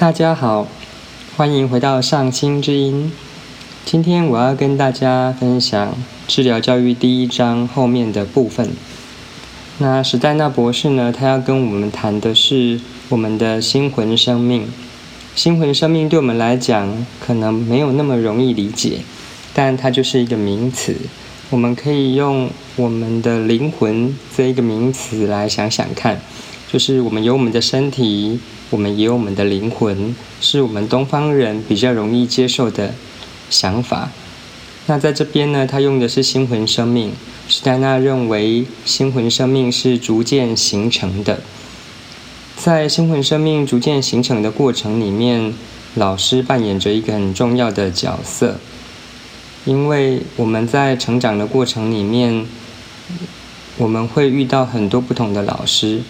大家好，欢迎回到上清之音。今天我要跟大家分享治疗教育第一章后面的部分。那史黛纳博士呢，他要跟我们谈的是我们的心魂生命。心魂生命对我们来讲可能没有那么容易理解，但它就是一个名词。我们可以用我们的灵魂这一个名词来想想看，就是我们有我们的身体。我们也有我们的灵魂，是我们东方人比较容易接受的想法。那在这边呢，他用的是心魂生命。史黛纳认为，心魂生命是逐渐形成的。在心魂生命逐渐形成的过程里面，老师扮演着一个很重要的角色。因为我们在成长的过程里面，我们会遇到很多不同的老师，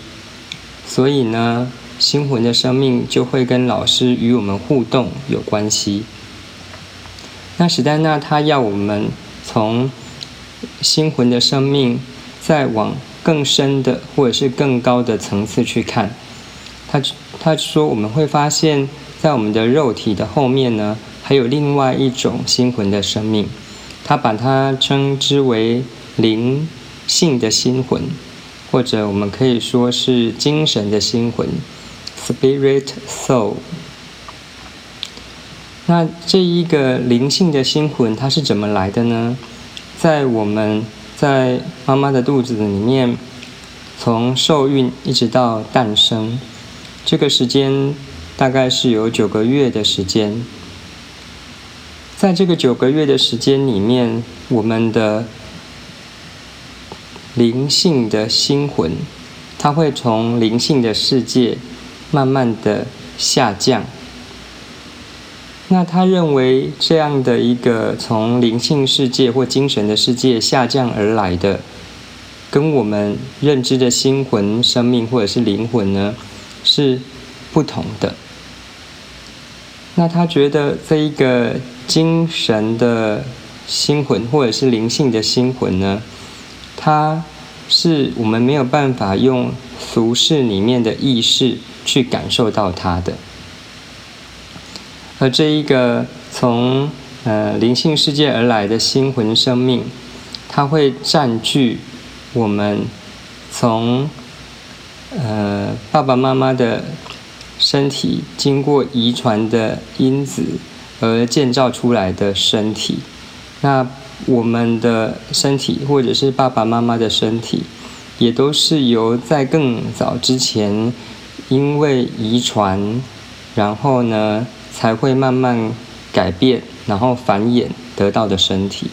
所以呢。心魂的生命就会跟老师与我们互动有关系。那史黛纳他要我们从心魂的生命再往更深的或者是更高的层次去看。他他说我们会发现，在我们的肉体的后面呢，还有另外一种心魂的生命。他把它称之为灵性的心魂，或者我们可以说是精神的心魂。Spirit soul，那这一个灵性的心魂它是怎么来的呢？在我们在妈妈的肚子里面，从受孕一直到诞生，这个时间大概是有九个月的时间。在这个九个月的时间里面，我们的灵性的心魂，它会从灵性的世界。慢慢的下降。那他认为这样的一个从灵性世界或精神的世界下降而来的，跟我们认知的心魂、生命或者是灵魂呢，是不同的。那他觉得这一个精神的心魂或者是灵性的心魂呢，它是我们没有办法用俗世里面的意识。去感受到它的，而这一个从呃灵性世界而来的心魂生命，它会占据我们从呃爸爸妈妈的身体经过遗传的因子而建造出来的身体。那我们的身体或者是爸爸妈妈的身体，也都是由在更早之前。因为遗传，然后呢，才会慢慢改变，然后繁衍得到的身体。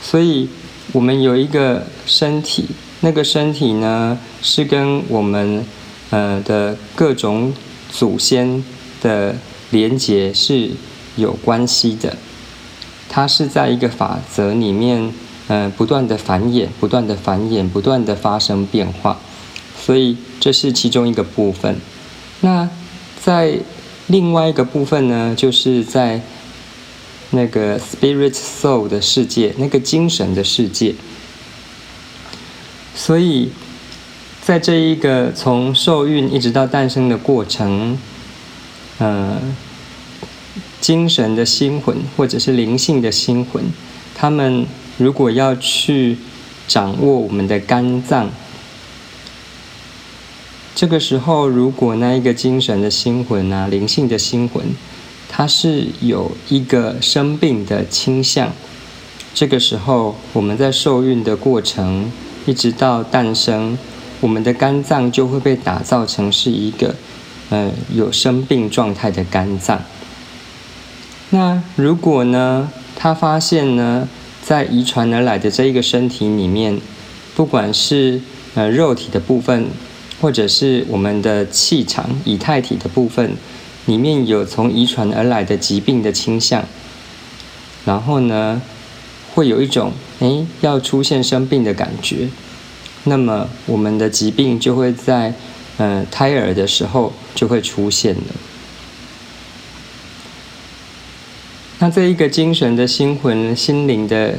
所以，我们有一个身体，那个身体呢，是跟我们呃的各种祖先的连结是有关系的。它是在一个法则里面，呃，不断的繁衍，不断的繁衍，不断的发生变化。所以这是其中一个部分。那在另外一个部分呢，就是在那个 spirit soul 的世界，那个精神的世界。所以在这一个从受孕一直到诞生的过程，呃，精神的心魂或者是灵性的心魂，他们如果要去掌握我们的肝脏。这个时候，如果那一个精神的心魂啊，灵性的心魂，它是有一个生病的倾向，这个时候我们在受孕的过程，一直到诞生，我们的肝脏就会被打造成是一个，呃，有生病状态的肝脏。那如果呢，他发现呢，在遗传而来的这一个身体里面，不管是呃肉体的部分，或者是我们的气场以太体的部分里面有从遗传而来的疾病的倾向，然后呢，会有一种哎要出现生病的感觉，那么我们的疾病就会在呃胎儿的时候就会出现了。那这一个精神的心魂、心灵的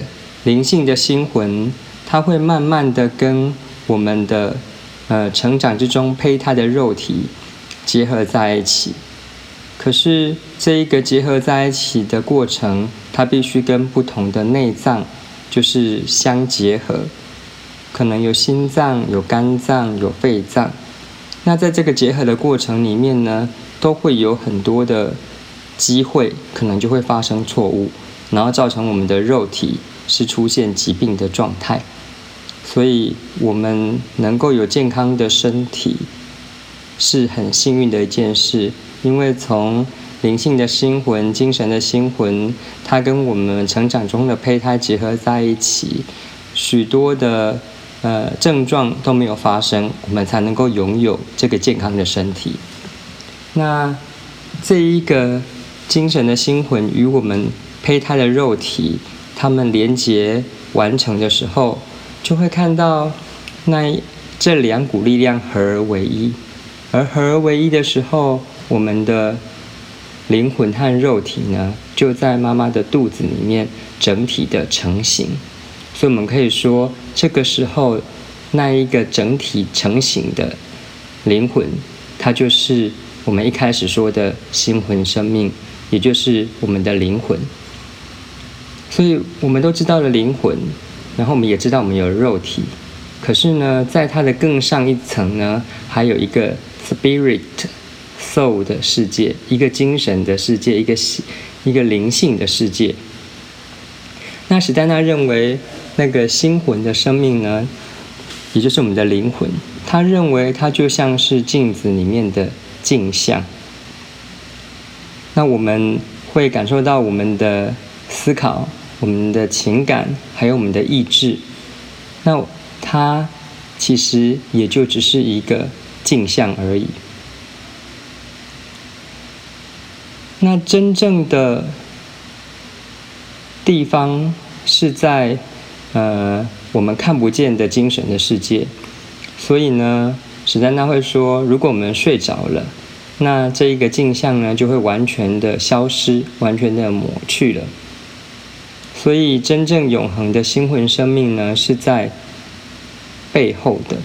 灵性的心魂，它会慢慢的跟我们的。呃，成长之中胚胎的肉体结合在一起，可是这一个结合在一起的过程，它必须跟不同的内脏就是相结合，可能有心脏、有肝脏、有肺脏。那在这个结合的过程里面呢，都会有很多的机会，可能就会发生错误，然后造成我们的肉体是出现疾病的状态。所以，我们能够有健康的身体，是很幸运的一件事。因为从灵性的心魂、精神的心魂，它跟我们成长中的胚胎结合在一起，许多的呃症状都没有发生，我们才能够拥有这个健康的身体。那这一个精神的心魂与我们胚胎的肉体，它们连接完成的时候，就会看到那这两股力量合而为一，而合而为一的时候。我们的灵魂和肉体呢，就在妈妈的肚子里面整体的成型，所以我们可以说，这个时候那一个整体成型的灵魂，它就是我们一开始说的心魂生命，也就是我们的灵魂。所以我们都知道了灵魂，然后我们也知道我们有肉体，可是呢，在它的更上一层呢，还有一个 spirit。soul 的世界，一个精神的世界，一个一个灵性的世界。那史丹纳认为，那个心魂的生命呢，也就是我们的灵魂，他认为它就像是镜子里面的镜像。那我们会感受到我们的思考、我们的情感，还有我们的意志。那它其实也就只是一个镜像而已。那真正的地方是在呃我们看不见的精神的世界，所以呢，史丹纳会说，如果我们睡着了，那这一个镜像呢就会完全的消失，完全的抹去了。所以真正永恒的心魂生命呢是在背后的。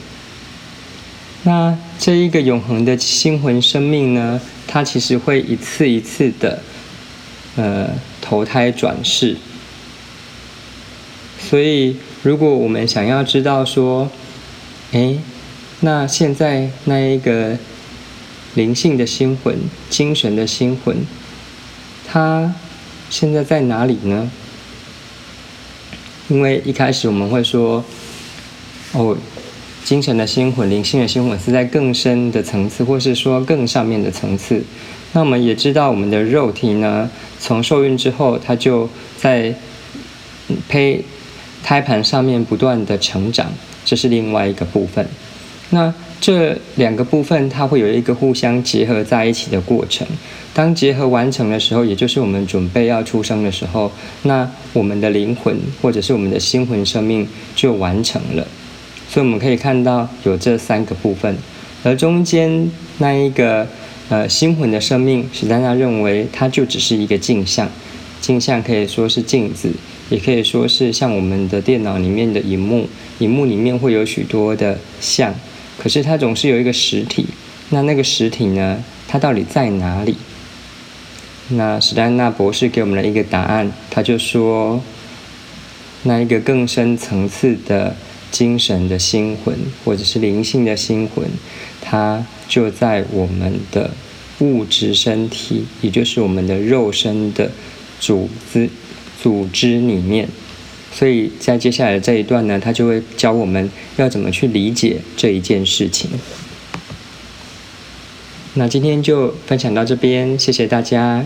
那这一个永恒的心魂生命呢？它其实会一次一次的，呃，投胎转世。所以，如果我们想要知道说，哎，那现在那一个灵性的心魂、精神的心魂，它现在在哪里呢？因为一开始我们会说，哦。精神的心魂、灵性的心魂是在更深的层次，或是说更上面的层次。那我们也知道，我们的肉体呢，从受孕之后，它就在胚胎盘上面不断的成长，这是另外一个部分。那这两个部分，它会有一个互相结合在一起的过程。当结合完成的时候，也就是我们准备要出生的时候，那我们的灵魂或者是我们的心魂生命就完成了。所以我们可以看到有这三个部分，而中间那一个呃心魂的生命，史丹纳认为它就只是一个镜像，镜像可以说是镜子，也可以说是像我们的电脑里面的荧幕，荧幕里面会有许多的像，可是它总是有一个实体，那那个实体呢，它到底在哪里？那史丹纳博士给我们了一个答案，他就说，那一个更深层次的。精神的心魂，或者是灵性的心魂，它就在我们的物质身体，也就是我们的肉身的组织组织里面。所以在接下来的这一段呢，他就会教我们要怎么去理解这一件事情。那今天就分享到这边，谢谢大家。